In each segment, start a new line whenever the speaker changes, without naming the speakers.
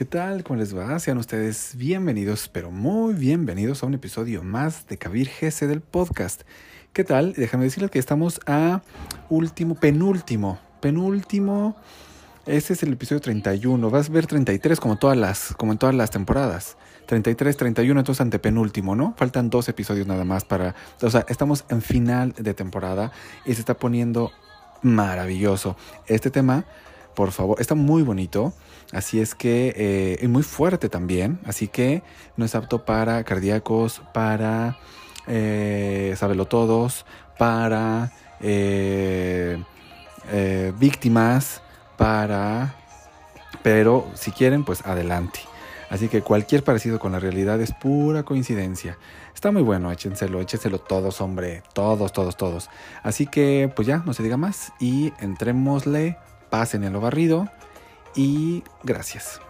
¿Qué tal? ¿Cómo les va? Sean ustedes bienvenidos, pero muy bienvenidos a un episodio más de Kabir GC del podcast. ¿Qué tal? Déjame decirles que estamos a último, penúltimo, penúltimo. Este es el episodio 31. Vas a ver 33 como, todas las, como en todas las temporadas. 33, 31, entonces antepenúltimo, ¿no? Faltan dos episodios nada más para... O sea, estamos en final de temporada y se está poniendo maravilloso. Este tema, por favor, está muy bonito. Así es que eh, es muy fuerte también, así que no es apto para cardíacos, para eh, todos, para eh, eh, víctimas, para... Pero si quieren, pues adelante. Así que cualquier parecido con la realidad es pura coincidencia. Está muy bueno, échenselo, échenselo todos, hombre, todos, todos, todos. Así que, pues ya, no se diga más y entrémosle, pasen en lo barrido y gracias.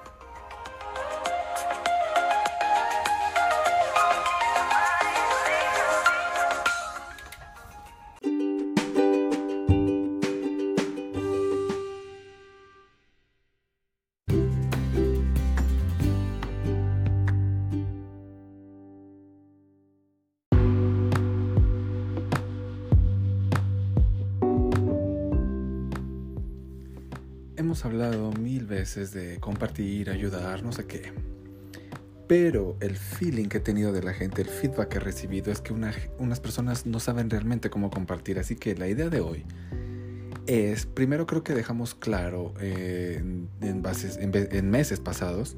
Veces de compartir, ayudar, no sé qué. Pero el feeling que he tenido de la gente, el feedback que he recibido es que unas personas no saben realmente cómo compartir. Así que la idea de hoy es, primero creo que dejamos claro eh, en, bases, en meses pasados,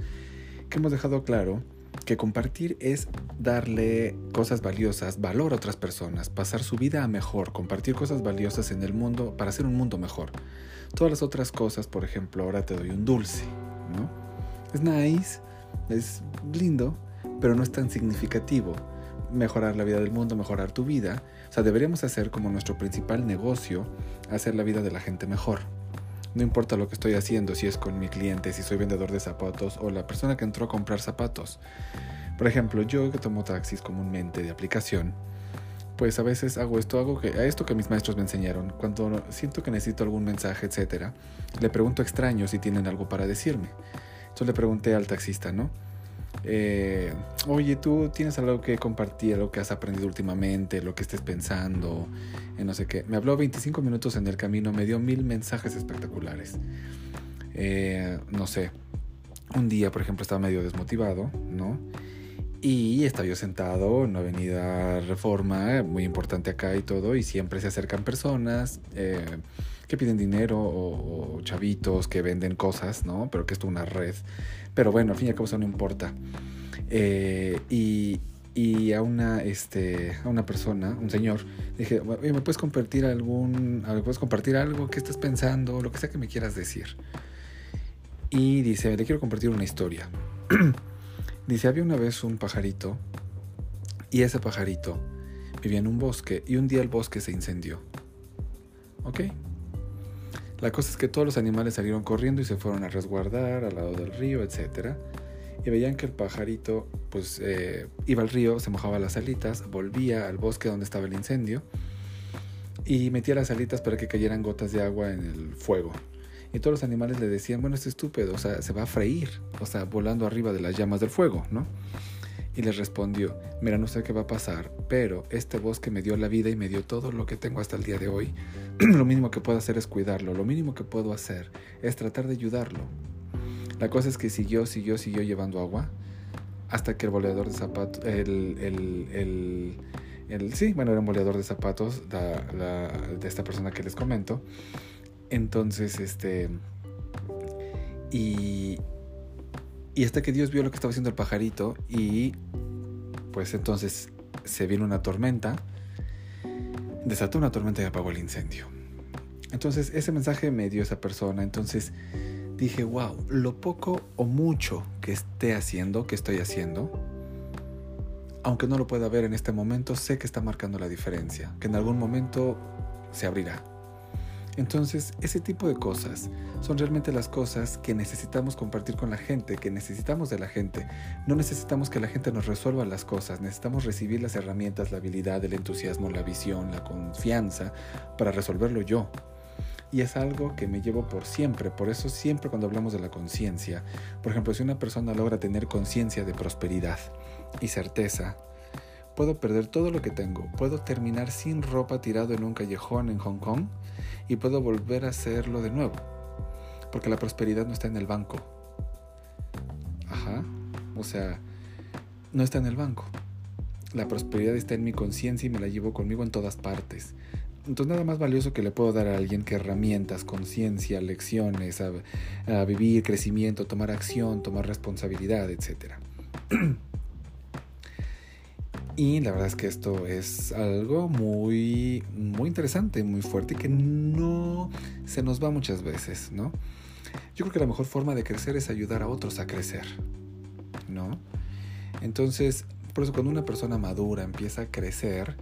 que hemos dejado claro que compartir es darle cosas valiosas, valor a otras personas, pasar su vida a mejor, compartir cosas valiosas en el mundo para hacer un mundo mejor. Todas las otras cosas, por ejemplo, ahora te doy un dulce, ¿no? Es nice, es lindo, pero no es tan significativo. Mejorar la vida del mundo, mejorar tu vida. O sea, deberíamos hacer como nuestro principal negocio, hacer la vida de la gente mejor. No importa lo que estoy haciendo, si es con mi cliente, si soy vendedor de zapatos o la persona que entró a comprar zapatos. Por ejemplo, yo que tomo taxis comúnmente de aplicación, pues a veces hago esto, hago que, a esto que mis maestros me enseñaron. Cuando siento que necesito algún mensaje, etcétera, le pregunto a extraños si tienen algo para decirme. Entonces le pregunté al taxista, ¿no? Eh, oye, tú tienes algo que compartir, algo que has aprendido últimamente, lo que estés pensando, en no sé qué. Me habló 25 minutos en el camino, me dio mil mensajes espectaculares. Eh, no sé, un día, por ejemplo, estaba medio desmotivado, ¿no? Y estaba yo sentado en una avenida Reforma, muy importante acá y todo, y siempre se acercan personas eh, que piden dinero o, chavitos que venden cosas, ¿no? Pero que esto es una red. Pero bueno, al fin y al cabo eso no importa. Eh, y, y a una, este, a una persona, un señor, dije, ¿me puedes compartir algún, ¿me puedes compartir algo que estés pensando, lo que sea que me quieras decir? Y dice, le quiero compartir una historia. Dice, había una vez un pajarito y ese pajarito vivía en un bosque y un día el bosque se incendió. ¿Ok? La cosa es que todos los animales salieron corriendo y se fueron a resguardar al lado del río, etc. Y veían que el pajarito pues eh, iba al río, se mojaba las alitas, volvía al bosque donde estaba el incendio y metía las alitas para que cayeran gotas de agua en el fuego. Y todos los animales le decían, bueno, es estúpido, o sea, se va a freír, o sea, volando arriba de las llamas del fuego, ¿no? Y les respondió, mira, no sé qué va a pasar, pero este bosque me dio la vida y me dio todo lo que tengo hasta el día de hoy. lo mínimo que puedo hacer es cuidarlo, lo mínimo que puedo hacer es tratar de ayudarlo. La cosa es que siguió, siguió, siguió llevando agua hasta que el boleador de zapatos, el, el, el, sí, bueno, era un boleador de zapatos de esta persona que les comento, entonces, este... Y, y hasta que Dios vio lo que estaba haciendo el pajarito y pues entonces se vino una tormenta, desató una tormenta y apagó el incendio. Entonces ese mensaje me dio esa persona, entonces dije, wow, lo poco o mucho que esté haciendo, que estoy haciendo, aunque no lo pueda ver en este momento, sé que está marcando la diferencia, que en algún momento se abrirá. Entonces, ese tipo de cosas son realmente las cosas que necesitamos compartir con la gente, que necesitamos de la gente. No necesitamos que la gente nos resuelva las cosas, necesitamos recibir las herramientas, la habilidad, el entusiasmo, la visión, la confianza para resolverlo yo. Y es algo que me llevo por siempre. Por eso siempre cuando hablamos de la conciencia, por ejemplo, si una persona logra tener conciencia de prosperidad y certeza, puedo perder todo lo que tengo, puedo terminar sin ropa tirado en un callejón en Hong Kong y puedo volver a hacerlo de nuevo. Porque la prosperidad no está en el banco. Ajá. O sea, no está en el banco. La prosperidad está en mi conciencia y me la llevo conmigo en todas partes. Entonces nada más valioso que le puedo dar a alguien que herramientas, conciencia, lecciones, a, a, vivir, crecimiento, tomar acción, tomar responsabilidad, etc. y la verdad es que esto es algo muy, muy interesante, muy fuerte y que no se nos va muchas veces, ¿no? Yo creo que la mejor forma de crecer es ayudar a otros a crecer, ¿no? Entonces, por eso cuando una persona madura empieza a crecer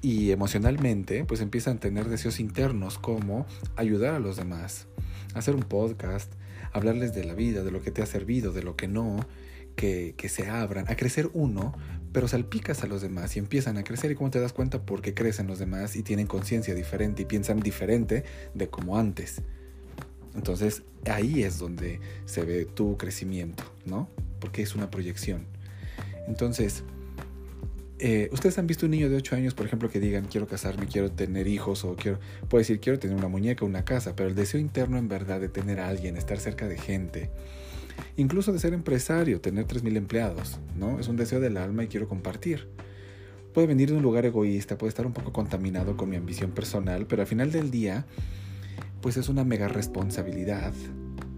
y emocionalmente, pues empiezan a tener deseos internos como ayudar a los demás, hacer un podcast, hablarles de la vida, de lo que te ha servido, de lo que no, que, que se abran, a crecer uno, pero salpicas a los demás y empiezan a crecer y cómo te das cuenta porque crecen los demás y tienen conciencia diferente y piensan diferente de como antes. Entonces ahí es donde se ve tu crecimiento, ¿no? Porque es una proyección. Entonces, eh, ustedes han visto un niño de 8 años, por ejemplo, que digan quiero casarme, quiero tener hijos o quiero, puede decir quiero tener una muñeca, una casa, pero el deseo interno en verdad de tener a alguien, estar cerca de gente, incluso de ser empresario, tener 3.000 empleados, ¿no? Es un deseo del alma y quiero compartir. Puede venir de un lugar egoísta, puede estar un poco contaminado con mi ambición personal, pero al final del día, pues es una mega responsabilidad,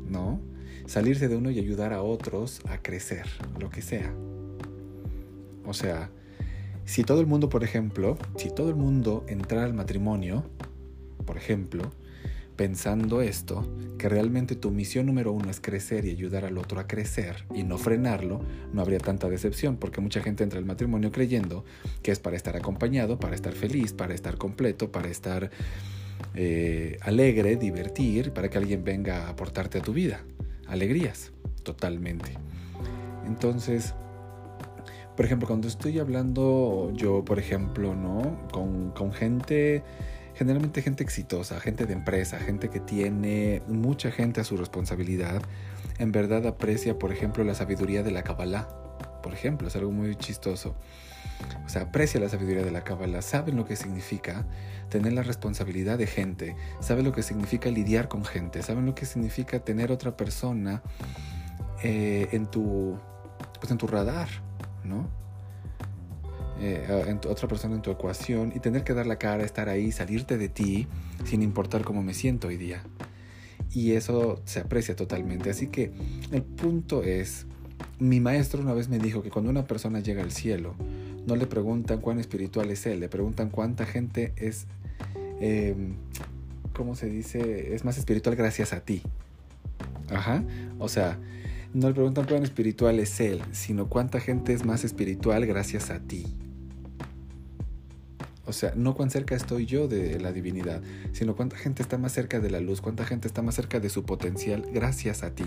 ¿no? Salirse de uno y ayudar a otros a crecer, lo que sea. O sea, si todo el mundo, por ejemplo, si todo el mundo entrara al matrimonio, por ejemplo, pensando esto, que realmente tu misión número uno es crecer y ayudar al otro a crecer y no frenarlo, no habría tanta decepción, porque mucha gente entra al matrimonio creyendo que es para estar acompañado, para estar feliz, para estar completo, para estar eh, alegre, divertir, para que alguien venga a aportarte a tu vida. Alegrías, totalmente. Entonces, por ejemplo, cuando estoy hablando yo, por ejemplo, ¿no? Con, con, gente, generalmente gente exitosa, gente de empresa, gente que tiene mucha gente a su responsabilidad, en verdad aprecia, por ejemplo, la sabiduría de la Kabbalah. Por ejemplo, es algo muy chistoso. O sea, aprecia la sabiduría de la Kabbalah, saben lo que significa tener la responsabilidad de gente, saben lo que significa lidiar con gente, saben lo que significa tener otra persona eh, en, tu, pues en tu radar, ¿no? Eh, otra persona en tu ecuación y tener que dar la cara, estar ahí, salirte de ti sin importar cómo me siento hoy día. Y eso se aprecia totalmente. Así que el punto es, mi maestro una vez me dijo que cuando una persona llega al cielo, no le preguntan cuán espiritual es él, le preguntan cuánta gente es, eh, ¿cómo se dice? Es más espiritual gracias a ti. Ajá. O sea, no le preguntan cuán espiritual es Él, sino cuánta gente es más espiritual gracias a ti. O sea, no cuán cerca estoy yo de la divinidad, sino cuánta gente está más cerca de la luz, cuánta gente está más cerca de su potencial gracias a ti.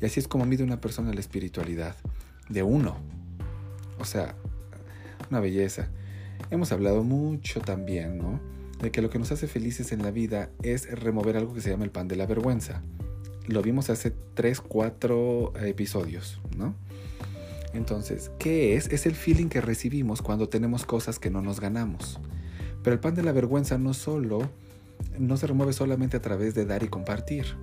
Y así es como mide una persona la espiritualidad, de uno. O sea, una belleza. Hemos hablado mucho también, ¿no? De que lo que nos hace felices en la vida es remover algo que se llama el pan de la vergüenza lo vimos hace 3, 4 episodios, ¿no? Entonces, ¿qué es? Es el feeling que recibimos cuando tenemos cosas que no nos ganamos. Pero el pan de la vergüenza no solo, no se remueve solamente a través de dar y compartir.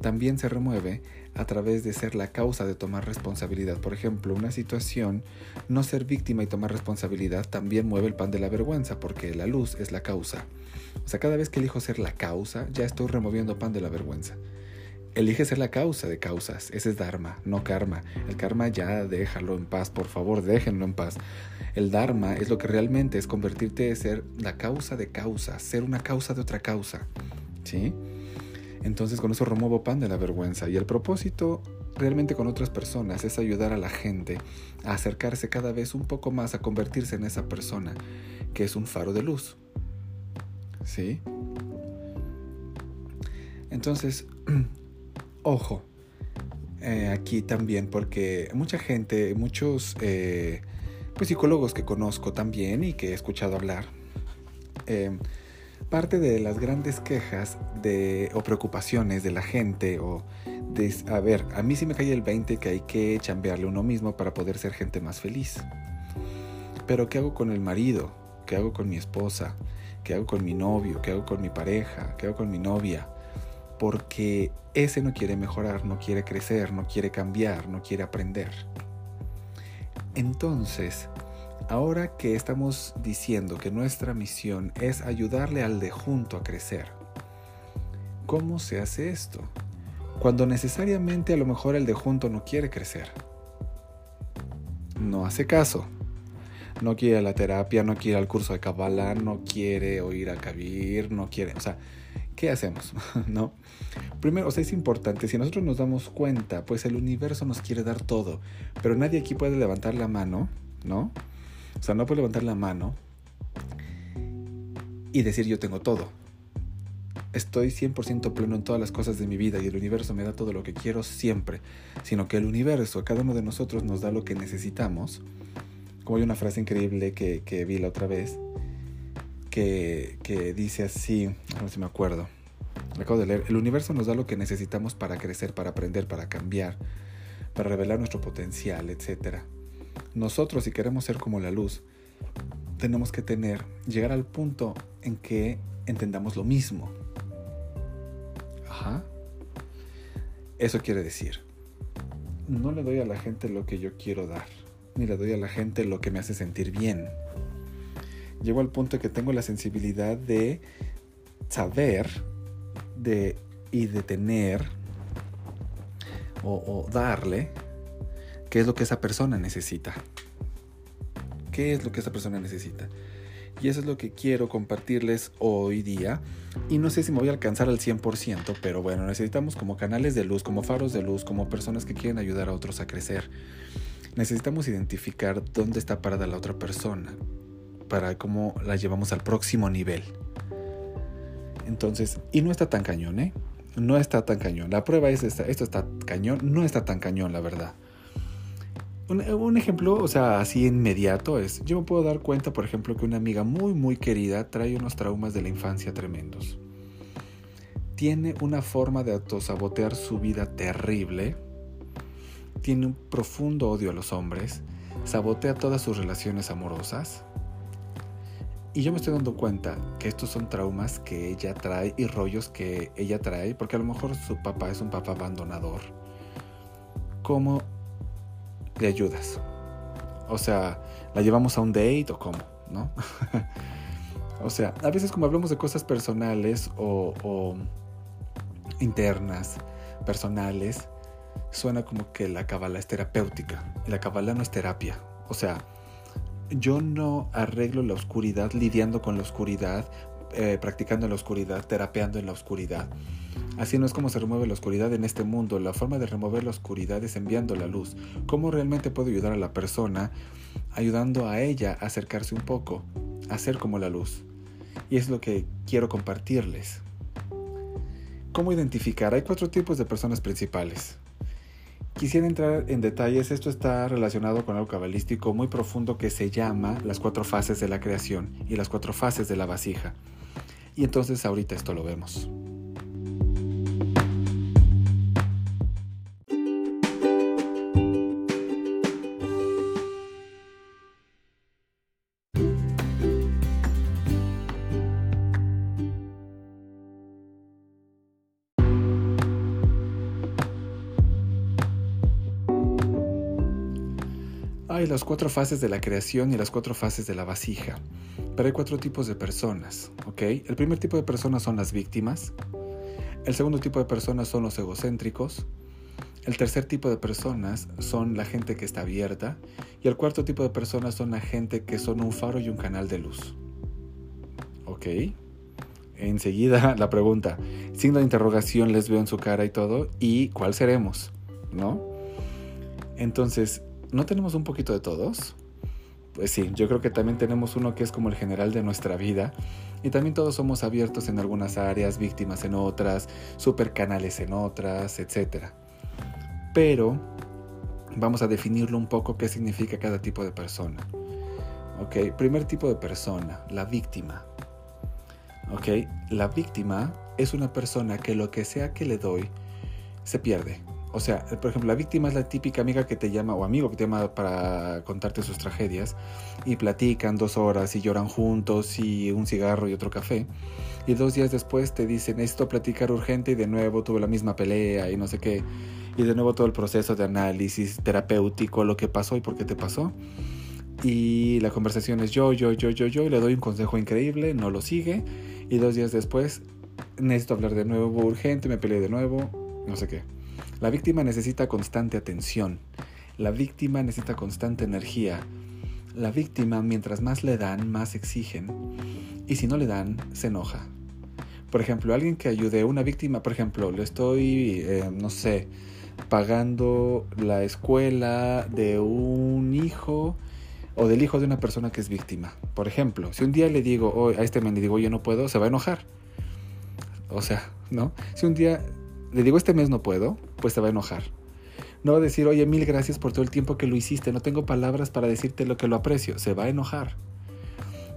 También se remueve a través de ser la causa de tomar responsabilidad. Por ejemplo, una situación, no ser víctima y tomar responsabilidad también mueve el pan de la vergüenza porque la luz es la causa. O sea, cada vez que elijo ser la causa, ya estoy removiendo pan de la vergüenza. Elige ser la causa de causas. Ese es Dharma, no karma. El karma ya déjalo en paz, por favor, déjenlo en paz. El Dharma es lo que realmente es convertirte en ser la causa de causas, ser una causa de otra causa. ¿Sí? Entonces con eso remuevo pan de la vergüenza. Y el propósito realmente con otras personas es ayudar a la gente a acercarse cada vez un poco más a convertirse en esa persona que es un faro de luz. ¿Sí? Entonces, ojo, eh, aquí también, porque mucha gente, muchos eh, pues, psicólogos que conozco también y que he escuchado hablar, eh, parte de las grandes quejas de, o preocupaciones de la gente o de, a ver, a mí sí me cae el 20 que hay que chambearle uno mismo para poder ser gente más feliz. Pero ¿qué hago con el marido? ¿Qué hago con mi esposa? ¿Qué hago con mi novio? ¿Qué hago con mi pareja? ¿Qué hago con mi novia? Porque ese no quiere mejorar, no quiere crecer, no quiere cambiar, no quiere aprender. Entonces, ahora que estamos diciendo que nuestra misión es ayudarle al de junto a crecer, ¿cómo se hace esto? Cuando necesariamente a lo mejor el de junto no quiere crecer. No hace caso. No quiere la terapia, no quiere al curso de Kabbalah, no quiere oír a Kabir, no quiere, o sea, ¿qué hacemos? ¿No? Primero, o sea, es importante, si nosotros nos damos cuenta, pues el universo nos quiere dar todo, pero nadie aquí puede levantar la mano, ¿no? O sea, no puede levantar la mano y decir yo tengo todo. Estoy 100% pleno en todas las cosas de mi vida y el universo me da todo lo que quiero siempre, sino que el universo, cada uno de nosotros nos da lo que necesitamos. Como hay una frase increíble que, que vi la otra vez, que, dice así, a ver si me acuerdo. acabo de leer. El universo nos da lo que necesitamos para crecer, para aprender, para cambiar, para revelar nuestro potencial, etc. Nosotros, si queremos ser como la luz, tenemos que tener, llegar al punto en que entendamos lo mismo. Ajá. Eso quiere decir, no le doy a la gente lo que yo quiero dar, ni le doy a la gente lo que me hace sentir bien llego al punto que tengo la sensibilidad de saber de, y de tener o, darle qué es lo que esa persona necesita. ¿Qué es lo que esa persona necesita? Y eso es lo que quiero compartirles hoy día. Y no sé si me voy a alcanzar al 100%, pero bueno, necesitamos como canales de luz, como faros de luz, como personas que quieren ayudar a otros a crecer. Necesitamos identificar dónde está parada la otra persona para cómo la llevamos al próximo nivel. Entonces, y no está tan cañón, ¿eh? No está tan cañón. La prueba es esta, esto está cañón, no está tan cañón, la verdad. Un, ejemplo, o sea, así inmediato es, yo me puedo dar cuenta, por ejemplo, que una amiga muy, muy querida trae unos traumas de la infancia tremendos. Tiene una forma de autosabotear su vida terrible. Tiene un profundo odio a los hombres. Sabotea todas sus relaciones amorosas y yo me estoy dando cuenta que estos son traumas que ella trae y rollos que ella trae, porque a lo mejor su papá es un papá abandonador. ¿Cómo le ayudas? O sea, ¿la llevamos a un date o cómo? ¿No? o sea, a veces como hablamos de cosas personales o, o internas, personales, suena como que la cabala es terapéutica. Y la cabala no es terapia. O sea, yo no arreglo la oscuridad lidiando con la oscuridad, eh, practicando la oscuridad, terapeando en la oscuridad. Así no es como se remueve la oscuridad en este mundo. La forma de remover la oscuridad es enviando la luz. ¿Cómo realmente puedo ayudar a la persona? Ayudando a ella a acercarse un poco, a ser como la luz. Y es lo que quiero compartirles. ¿Cómo identificar? Hay cuatro tipos de personas principales. Quisiera entrar en detalles, esto está relacionado con algo cabalístico muy profundo que se llama las cuatro fases de la creación y las cuatro fases de la vasija. Y entonces ahorita esto lo vemos. Las cuatro fases de la creación y las cuatro fases de la vasija, pero hay cuatro tipos de personas, ¿ok? El primer tipo de personas son las víctimas, el segundo tipo de personas son los egocéntricos, el tercer tipo de personas son la gente que está abierta y el cuarto tipo de personas son la gente que son un faro y un canal de luz. ¿Ok? Enseguida la pregunta, signo de interrogación les veo en su cara y todo, ¿y cuál seremos? ¿No? Entonces, ¿no tenemos un poquito de todos? Pues sí, yo creo que también tenemos uno que es como el general de nuestra vida y también todos somos abiertos en algunas áreas, víctimas en otras, super canales en otras, etc. Pero vamos a definirlo un poco qué significa cada tipo de persona. Ok, primer tipo de persona, la víctima. ¿Ok? La víctima es una persona que lo que sea que le doy se pierde. O sea, por ejemplo, la víctima es la típica amiga que te llama o amigo que te llama para contarte sus tragedias y platican dos horas y lloran juntos y un cigarro y otro café. Y dos días después te dicen, necesito platicar urgente y de nuevo tuve la misma pelea y no sé qué. Y de nuevo todo el proceso de análisis terapéutico, lo que pasó y por qué te pasó. Y la conversación es yo, yo, yo, yo, yo, y le doy un consejo increíble, no lo sigue. Y dos días después, necesito hablar de nuevo urgente, me peleé de nuevo, no sé qué. La víctima necesita constante atención. La víctima necesita constante energía. La víctima, mientras más le dan, más exigen. Y si no le dan, se enoja. Por ejemplo, alguien que ayude a una víctima, por ejemplo, le estoy, eh, no sé, pagando la escuela de un hijo o del hijo de una persona que es víctima. Por ejemplo, si un día le digo oh, a este men le digo, yo no puedo, se va a enojar. O sea, ¿no? Si un día le digo, este mes no puedo, pues se va a enojar. No va a decir, oye, mil gracias por todo el tiempo que lo hiciste, no tengo palabras para decirte lo que lo aprecio. Se va a enojar.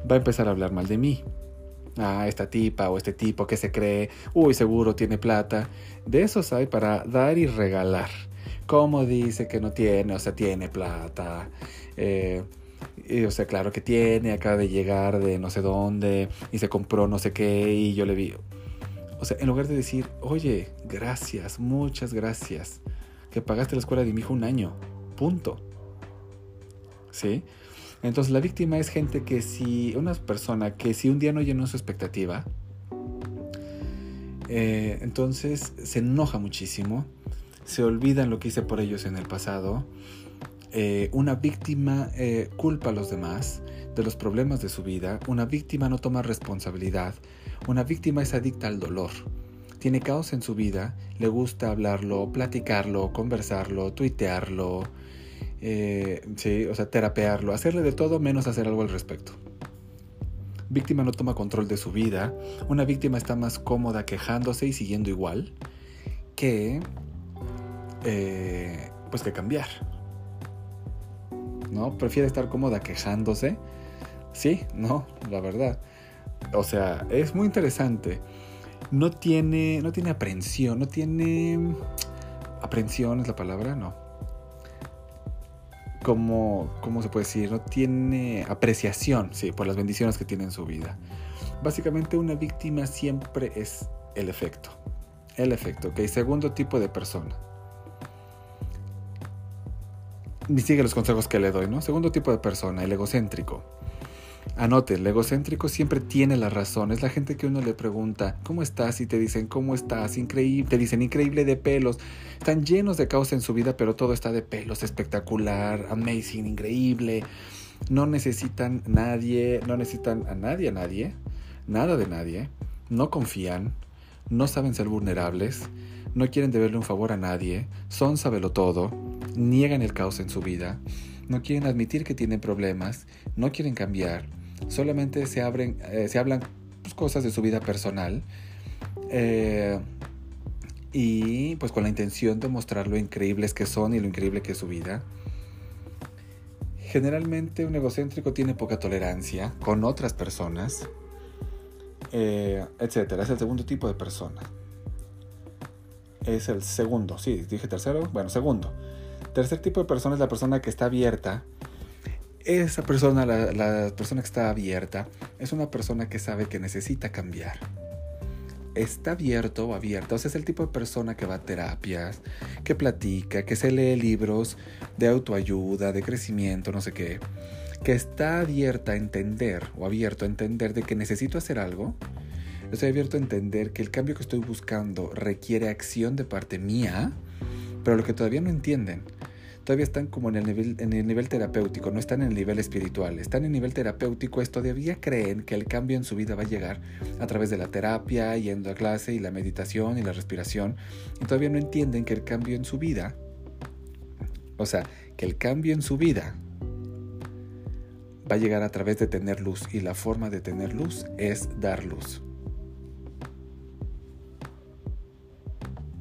Va a empezar a hablar mal de mí. Ah, esta tipa o este tipo que se cree, uy, seguro tiene plata. De esos hay para dar y regalar. ¿Cómo dice que no tiene? O sea, tiene plata. Eh, o sea, claro que tiene, acaba de llegar de no sé dónde y se compró no sé qué y yo le vi. O sea, en lugar de decir, oye, gracias, muchas gracias, que pagaste la escuela de mi hijo un año, punto. ¿Sí? Entonces la víctima es gente que si, una persona que si un día no llenó su expectativa, eh, entonces se enoja muchísimo, se olvidan lo que hice por ellos en el pasado, eh, una víctima eh, culpa a los demás de los problemas de su vida, una víctima no toma responsabilidad, una víctima es adicta al dolor. Tiene caos en su vida, le gusta hablarlo, platicarlo, conversarlo, tuitearlo, eh, sí, o sea, terapearlo, hacerle de todo menos hacer algo al respecto. Víctima no toma control de su vida, una víctima está más cómoda quejándose y siguiendo igual que, eh, pues que cambiar. ¿No? Prefiere estar cómoda quejándose. Sí, no, la verdad. O sea, es muy interesante. No tiene, no tiene aprensión, no tiene... Aprensión es la palabra, no. Como, ¿Cómo se puede decir? No tiene apreciación, sí, por las bendiciones que tiene en su vida. Básicamente una víctima siempre es el efecto. El efecto, ok. Segundo tipo de persona. Ni sigue los consejos que le doy, ¿no? Segundo tipo de persona, el egocéntrico. Anote, el egocéntrico siempre tiene la razón. Es la gente que uno le pregunta, ¿cómo estás? Y te dicen, ¿cómo estás? Increíble. Te dicen, increíble de pelos. Están llenos de caos en su vida, pero todo está de pelos. Espectacular, amazing, increíble. No necesitan nadie, no necesitan a nadie, a nadie. Nada de nadie. No confían. No saben ser vulnerables. No quieren deberle un favor a nadie. Son sabelo todo. Niegan el caos en su vida. No quieren admitir que tienen problemas. No quieren cambiar solamente se, abren, eh, se hablan pues, cosas de su vida personal eh, y pues con la intención de mostrar lo increíbles que son y lo increíble que es su vida. Generalmente un egocéntrico tiene poca tolerancia con otras personas, eh, etcétera. Es el segundo tipo de persona. Es el segundo, sí, dije tercero, bueno, segundo. Tercer tipo de persona es la persona que está abierta esa persona, la, persona que está abierta, es una persona que sabe que necesita cambiar. Está abierto o abierta, o sea, es el tipo de persona que va a terapias, que platica, que se lee libros de autoayuda, de crecimiento, no sé qué, que está abierta a entender o abierto a entender de que necesito hacer algo. Estoy abierto a entender que el cambio que estoy buscando requiere acción de parte mía, pero lo que todavía no entienden todavía están como en el, nivel, en el nivel terapéutico, no están en el nivel espiritual, están en el nivel terapéutico, es todavía creen que el cambio en su vida va a llegar a través de la terapia, yendo a clase y la meditación y la respiración, y todavía no entienden que el cambio en su vida, o sea, que el cambio en su vida va a llegar a través de tener luz y la forma de tener luz es dar luz.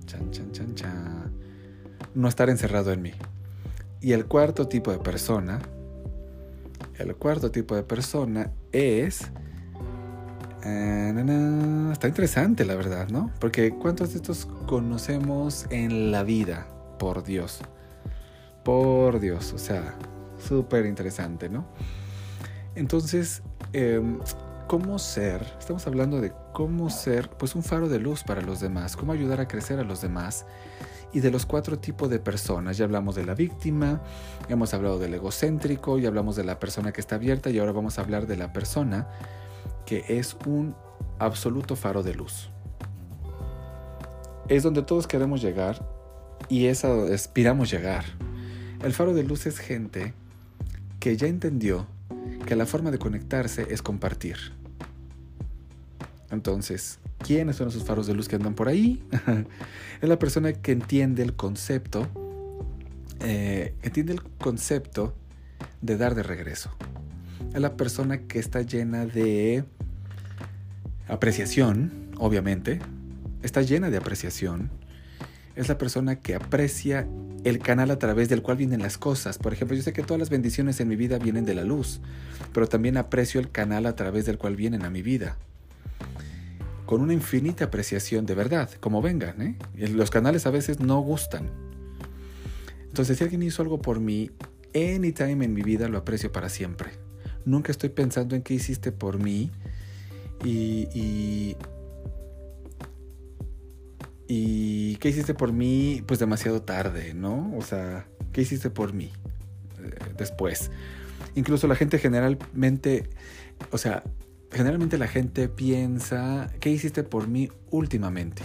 Chan, chan, chan, chan. No estar encerrado en mí. Y el cuarto tipo de persona, el cuarto tipo de persona es Ah, está interesante, la verdad, ¿no? Porque ¿cuántos de estos conocemos en la vida? Por Dios. Por Dios, o sea, súper interesante, ¿no? Entonces, em, ¿cómo ser? Estamos hablando de cómo ser, pues, un faro de luz para los demás, cómo ayudar a crecer a los demás y de los cuatro tipos de personas. Ya hablamos de la víctima, hemos hablado del egocéntrico, ya hablamos de la persona que está abierta y ahora vamos a hablar de la persona que es un absoluto faro de luz. Es donde todos queremos llegar y es a donde aspiramos llegar. El faro de luz es gente que ya entendió que la forma de conectarse es compartir. Entonces, ¿quiénes son esos faros de luz que andan por ahí? es la persona que entiende el concepto, eh, entiende el concepto de dar de regreso. Es la persona que está llena de apreciación, obviamente, está llena de apreciación. Es la persona que aprecia el canal a través del cual vienen las cosas. Por ejemplo, yo sé que todas las bendiciones en mi vida vienen de la luz, pero también aprecio el canal a través del cual vienen a mi vida. Con una infinita apreciación de verdad, como vengan. ¿eh? Los canales a veces no gustan. Entonces, si alguien hizo algo por mí, anytime en mi vida lo aprecio para siempre. Nunca estoy pensando en qué hiciste por mí, y, y, qué hiciste por mí, pues demasiado tarde, ¿no? O sea, ¿qué hiciste por mí eh, después? Incluso la gente generalmente, o sea, generalmente la gente piensa, ¿qué hiciste por mí últimamente?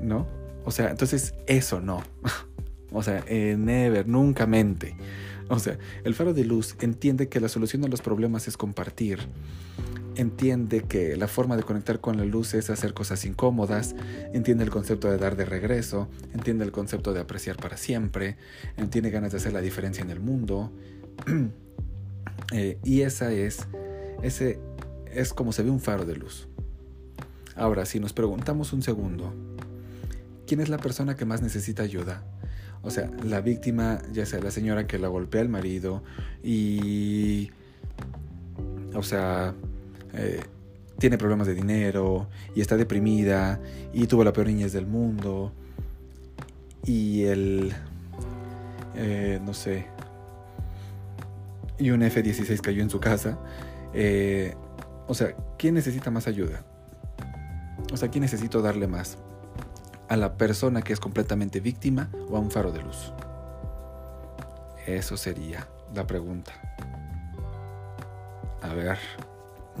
¿No? O sea, entonces eso no. o sea, eh, never, nunca mente. O sea, el faro de luz entiende que la solución a los problemas es compartir entiende que la forma de conectar con la luz es hacer cosas incómodas, entiende el concepto de dar de regreso, entiende el concepto de apreciar para siempre, entiende ganas de hacer la diferencia en el mundo. Eh, y esa es, ese es como se ve un faro de luz. Ahora, si nos preguntamos un segundo, ¿quién es la persona que más necesita ayuda? O sea, la víctima, ya sea la señora que la golpea al marido y... O sea, eh, tiene problemas de dinero y está deprimida y tuvo la peor niñez del mundo y el, eh, no sé, y un F-16 cayó en su casa. Eh, o sea, ¿quién necesita más ayuda? O sea, ¿quién necesito darle más? ¿A la persona que es completamente víctima o a un faro de luz? Eso sería la pregunta. A ver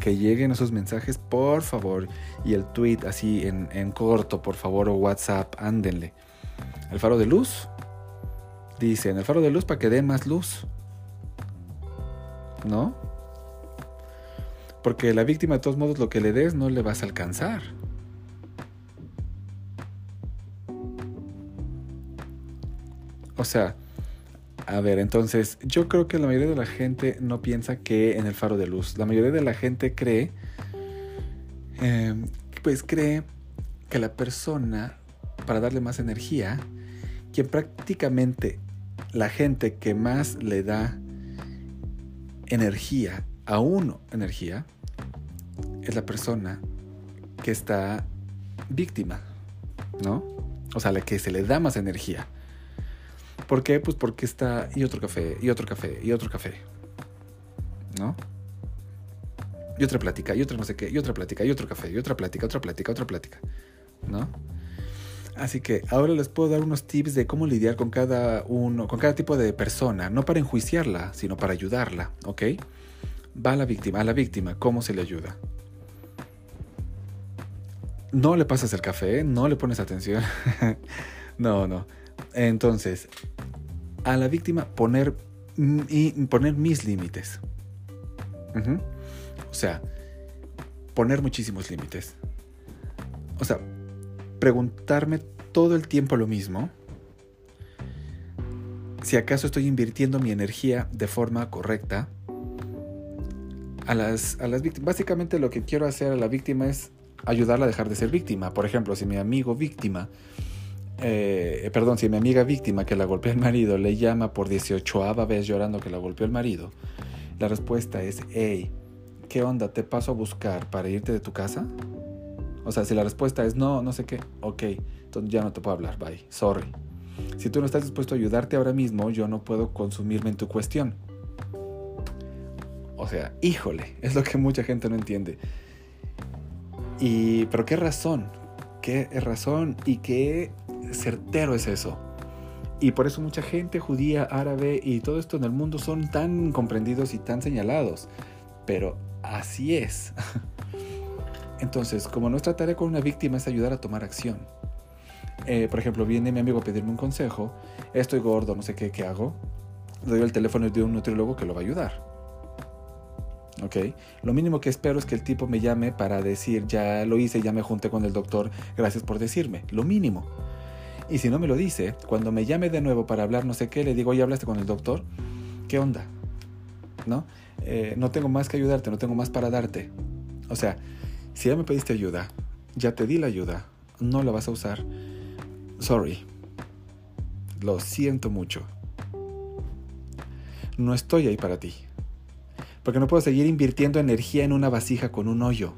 que lleguen esos mensajes, por favor. Y el tweet así en, corto, por favor, o WhatsApp, ándenle. El faro de luz. Dicen, el faro de luz para que dé más luz. ¿No? Porque la víctima de todos modos lo que le des no le vas a alcanzar. O sea, a ver, entonces yo creo que la mayoría de la gente no piensa que en el faro de luz. La mayoría de la gente cree, em, pues cree que la persona, para darle más energía, quien prácticamente la gente que más le da energía a uno, energía, es la persona que está víctima, ¿no? O sea, la que se le da más energía. ¿Por qué? Pues porque está y otro café, y otro café, y otro café. ¿No? Y otra plática, y otra no sé qué, y otra plática, y otro café, y otra plática, otra plática, otra plática. ¿No? Así que ahora les puedo dar unos tips de cómo lidiar con cada uno, con cada tipo de persona, no para enjuiciarla, sino para ayudarla, ¿ok? Va a la víctima, a la víctima, ¿cómo se le ayuda? No le pasas el café, no le pones atención. no, no. Entonces, a la víctima poner, y poner mis límites. O sea, poner muchísimos límites. O sea, preguntarme todo el tiempo lo mismo. Si acaso estoy invirtiendo mi energía de forma correcta. A las, a las víctimas. Básicamente lo que quiero hacer a la víctima es ayudarla a dejar de ser víctima. Por ejemplo, si mi amigo víctima eh, perdón, si mi amiga víctima que la golpeó el marido le llama por 18 vez llorando que la golpeó el marido, la respuesta es, hey, ¿qué onda? ¿Te paso a buscar para irte de tu casa? O sea, si la respuesta es no, no sé qué, ok, entonces ya no te puedo hablar, bye, sorry. Si tú no estás dispuesto a ayudarte ahora mismo, yo no puedo consumirme en tu cuestión. O sea, híjole, es lo que mucha gente no entiende. Y, pero qué razón, qué razón y qué certero es eso. Y por eso mucha gente judía, árabe y todo esto en el mundo son tan comprendidos y tan señalados. Pero así es. Entonces, como nuestra tarea con una víctima es ayudar a tomar acción. Eh, por ejemplo, viene mi amigo a pedirme un consejo, estoy gordo, no sé qué, ¿qué hago? Le doy el teléfono de un nutriólogo que lo va a ayudar. Lo mínimo que espero es que el tipo me llame para decir, ya lo hice, ya me junté con el doctor, gracias por decirme. Lo mínimo. Y si no me lo dice, cuando me llame de nuevo para hablar no sé qué, le digo, oye, hablaste con el doctor, ¿qué onda? ¿No? Eh, no tengo más que ayudarte, no tengo más para darte. O sea, si ya me pediste ayuda, ya te di la ayuda, no la vas a usar, sorry. Lo siento mucho. No estoy ahí para ti. Porque no puedo seguir invirtiendo energía en una vasija con un hoyo.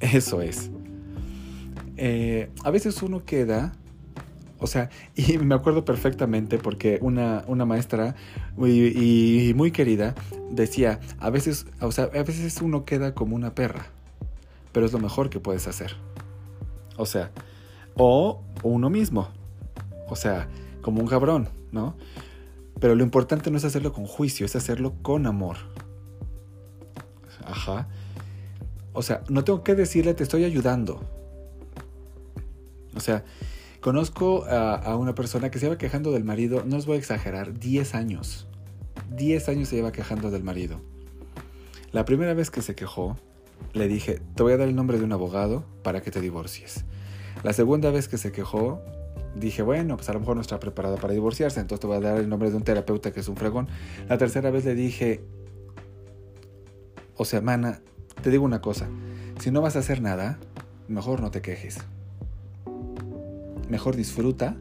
Eso es. Eh, a veces uno queda, o sea, y me acuerdo perfectamente porque una, una maestra y, muy querida decía, a veces, o sea, a veces uno queda como una perra, pero es lo mejor que puedes hacer. O sea, o uno mismo, o sea, como un cabrón, ¿no? Pero lo importante no es hacerlo con juicio, es hacerlo con amor. Ajá. O sea, no tengo que decirle te estoy ayudando. O sea, conozco a, una persona que se iba quejando del marido, no os voy a exagerar, 10 años. 10 años se lleva quejando del marido. La primera vez que se quejó, le dije, te voy a dar el nombre de un abogado para que te divorcies. La segunda vez que se quejó, dije, bueno, pues a lo mejor no está preparada para divorciarse, entonces te voy a dar el nombre de un terapeuta que es un fregón. La tercera vez le dije, o sea, mana, te digo una cosa, si no vas a hacer nada, mejor no te quejes mejor disfruta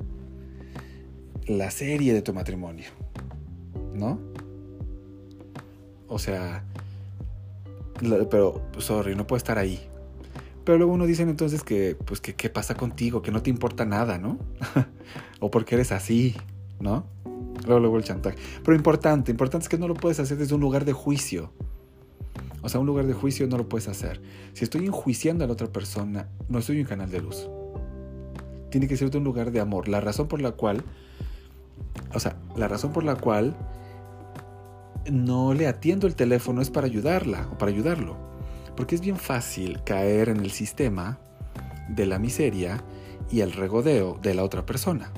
la serie de tu matrimonio, ¿no? O sea, pero, sorry, no puedo estar ahí. Pero luego uno dicen entonces que, pues, que qué pasa contigo, que no te importa nada, ¿no? o porque eres así, ¿no? Luego, luego el chantaje. Pero importante, importante es que no lo puedes hacer desde un lugar de juicio. O sea, un lugar de juicio no lo puedes hacer. Si estoy enjuiciando a la otra persona, no soy un canal de luz tiene que ser de un lugar de amor. La razón por la cual, o sea, la razón por la cual no le atiendo el teléfono es para ayudarla o para ayudarlo. Porque es bien fácil caer en el sistema de la miseria y el regodeo de la otra persona.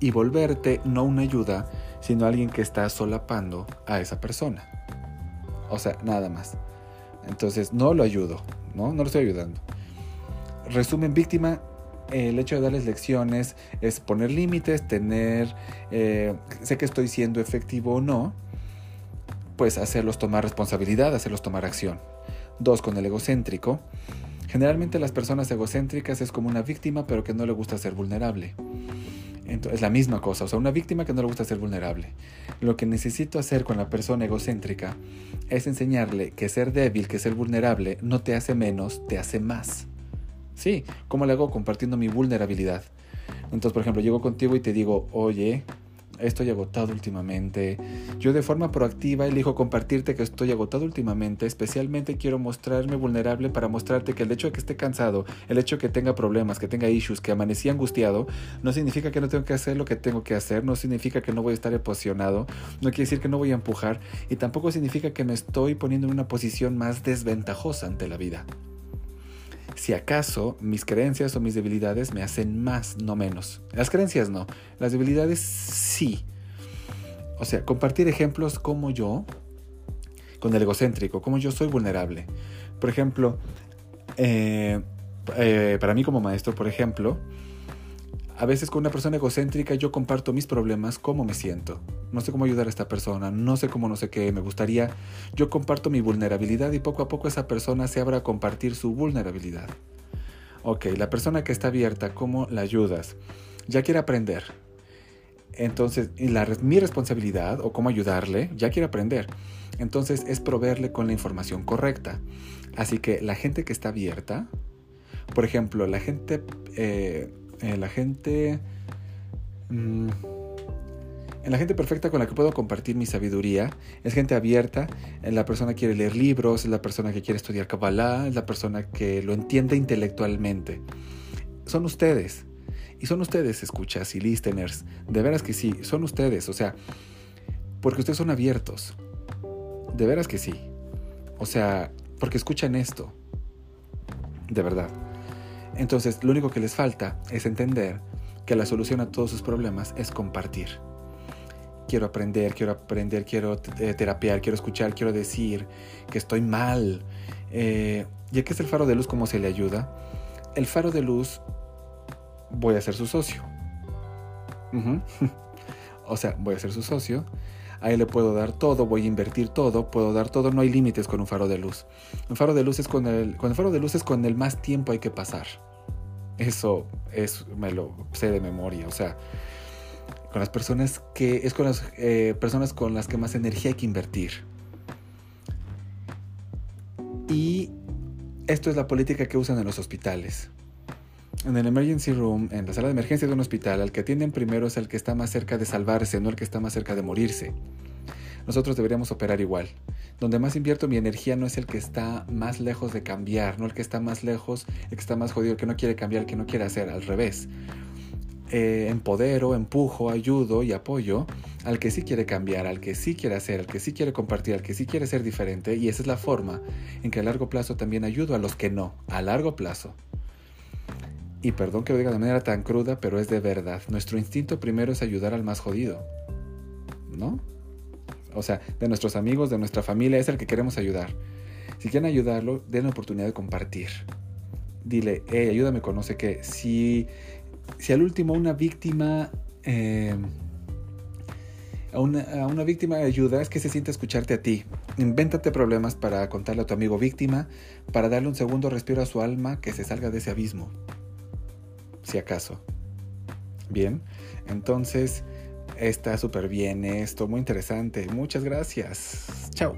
Y volverte no una ayuda, sino alguien que está solapando a esa persona. O sea, nada más. Entonces, no lo ayudo, ¿no? No lo estoy ayudando. Resumen, víctima, el hecho de darles lecciones es poner límites, tener, eh, sé que estoy siendo efectivo o no, pues hacerlos tomar responsabilidad, hacerlos tomar acción. Dos, con el egocéntrico. Generalmente las personas egocéntricas es como una víctima pero que no le gusta ser vulnerable. Entonces, es la misma cosa, o sea, una víctima que no le gusta ser vulnerable. Lo que necesito hacer con la persona egocéntrica es enseñarle que ser débil, que ser vulnerable, no te hace menos, te hace más. Sí, ¿cómo le hago? Compartiendo mi vulnerabilidad. Entonces, por ejemplo, llego contigo y te digo, oye, estoy agotado últimamente. Yo de forma proactiva elijo compartirte que estoy agotado últimamente. Especialmente quiero mostrarme vulnerable para mostrarte que el hecho de que esté cansado, el hecho de que tenga problemas, que tenga issues, que amanecí angustiado, no significa que no tengo que hacer lo que tengo que hacer, no significa que no voy a estar emocionado, no quiere decir que no voy a empujar y tampoco significa que me estoy poniendo en una posición más desventajosa ante la vida si acaso mis creencias o mis debilidades me hacen más, no menos. Las creencias no, las debilidades sí. O sea, compartir ejemplos como yo, con el egocéntrico, como yo soy vulnerable. Por ejemplo, eh, eh, para mí como maestro, por ejemplo, a veces con una persona egocéntrica yo comparto mis problemas, cómo me siento. No sé cómo ayudar a esta persona, no sé cómo, no sé qué, me gustaría. Yo comparto mi vulnerabilidad y poco a poco esa persona se abra a compartir su vulnerabilidad. Ok, la persona que está abierta, ¿cómo la ayudas? Ya quiere aprender. Entonces, mi responsabilidad o cómo ayudarle, ya quiere aprender. Entonces es proveerle con la información correcta. Así que la gente que está abierta, por ejemplo, la gente, eh, eh, la gente, mm, la gente perfecta con la que puedo compartir mi sabiduría es gente abierta, la persona que quiere leer libros, es la persona que quiere estudiar Kabbalah, es la persona que lo entiende intelectualmente. Son ustedes. Y son ustedes, escuchas y listeners. De veras que sí, son ustedes. O sea, porque ustedes son abiertos. De veras que sí. O sea, porque escuchan esto. De verdad. Entonces, lo único que les falta es entender que la solución a todos sus problemas es compartir. Quiero aprender, quiero aprender, quiero eh, terapiar, quiero escuchar, quiero decir que estoy mal. Eh, ¿Y qué es el faro de luz? ¿Cómo se le ayuda? El faro de luz voy a ser su socio. o sea, voy a ser su socio Ahí le puedo dar todo, voy a invertir todo, puedo dar todo, no hay límites con un faro de luz. Un faro de luz es con el, con el faro de luz es con el más tiempo hay que pasar. Eso es, me lo sé de memoria, o sea, con las personas que, es con las eh, personas con las que más energía hay que invertir. Y esto es la política que usan en los hospitales. En el emergency room, en la sala de emergencia de un hospital, al que atienden primero es el que está más cerca de salvarse, no el que está más cerca de morirse. Nosotros deberíamos operar igual. Donde más invierto mi energía no es el que está más lejos de cambiar, no el que está más lejos, el que está más jodido, el que no quiere cambiar, el que no quiere hacer, al revés. Eh, empodero, empujo, ayudo y apoyo al que sí quiere cambiar, al que sí quiere hacer, al que sí quiere compartir, al que sí quiere ser diferente y esa es la forma en que a largo plazo también ayudo a los que no, a largo plazo. Y perdón que lo diga de manera tan cruda, pero es de verdad. Nuestro instinto primero es ayudar al más jodido. ¿No? O sea, de nuestros amigos, de nuestra familia, es el que queremos ayudar. Si quieren ayudarlo, den la oportunidad de compartir. Dile, hey, ayúdame, conoce que si, si al último una víctima... Eh, a una, víctima ayuda es que se siente escucharte a ti. Invéntate problemas para contarle a tu amigo víctima, para darle un segundo respiro a su alma que se salga de ese abismo si acaso. Bien, entonces está súper bien esto, muy interesante. Muchas gracias. Chao.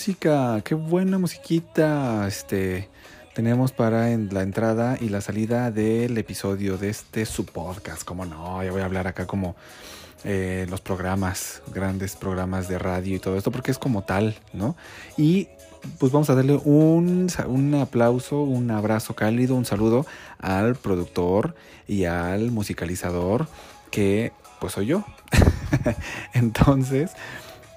Música, qué buena musiquita. Este tenemos para en la entrada y la salida del episodio de este su podcast. Como no, ya voy a hablar acá como eh, los programas, grandes programas de radio y todo esto, porque es como tal, ¿no? Y pues vamos a darle un, un aplauso, un abrazo cálido, un saludo al productor y al musicalizador que pues soy yo. Entonces,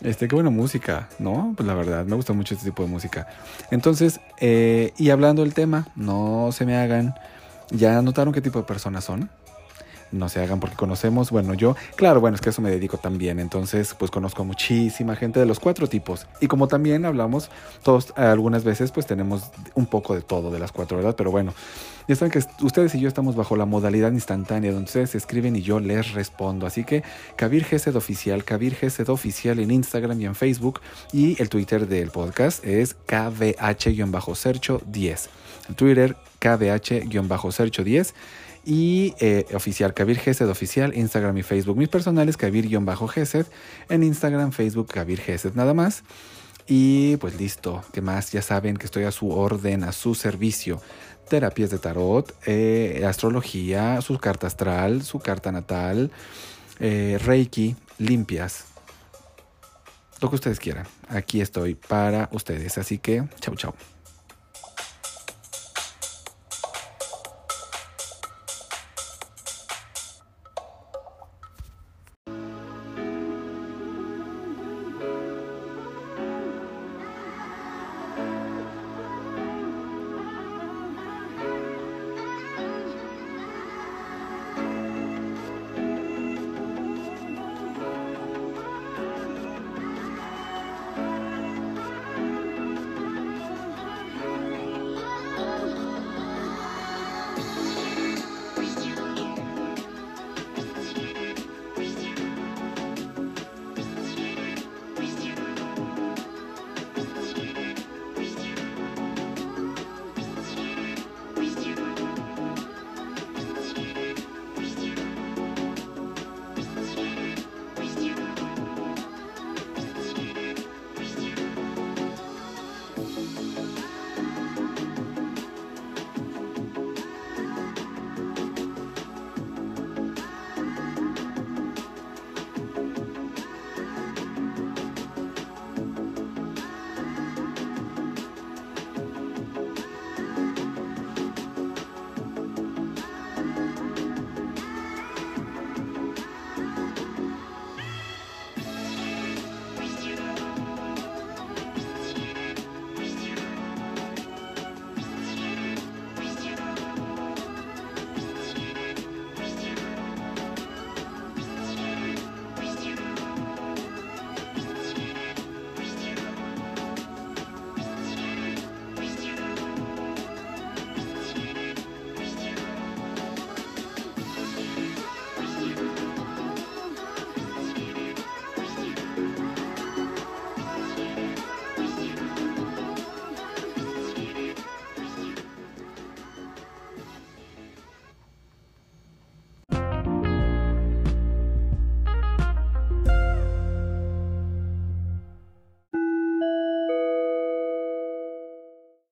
este, qué buena música, ¿no? Pues la verdad, me gusta mucho este tipo de música. Entonces, eh, y hablando del tema, no se me hagan. ¿Ya notaron qué tipo de personas son? No se hagan porque conocemos, bueno, yo, claro, bueno, es que eso me dedico también, entonces pues conozco a muchísima gente de los cuatro tipos y como también hablamos todos algunas veces pues tenemos un poco de todo de las cuatro, ¿verdad? Pero bueno, ya saben que ustedes y yo estamos bajo la modalidad instantánea donde ustedes escriben y yo les respondo, así que Kabir Gesed Oficial, Kabir Gesed Oficial en Instagram y en Facebook y el Twitter del podcast es KBH-Sercho10. El Twitter KBH-Sercho10 y eh, oficial Kabir Gesed oficial, Instagram y Facebook. Mis personales Kabir-Gesed, en Instagram, Facebook Kabir Gesed nada más. Y pues listo, ¿qué más? Ya saben que estoy a su orden, a su servicio. Terapias de tarot, eh, astrología, su carta astral, su carta natal, eh, Reiki, limpias. Lo que ustedes quieran. Aquí estoy para ustedes. Así que, chau, chau.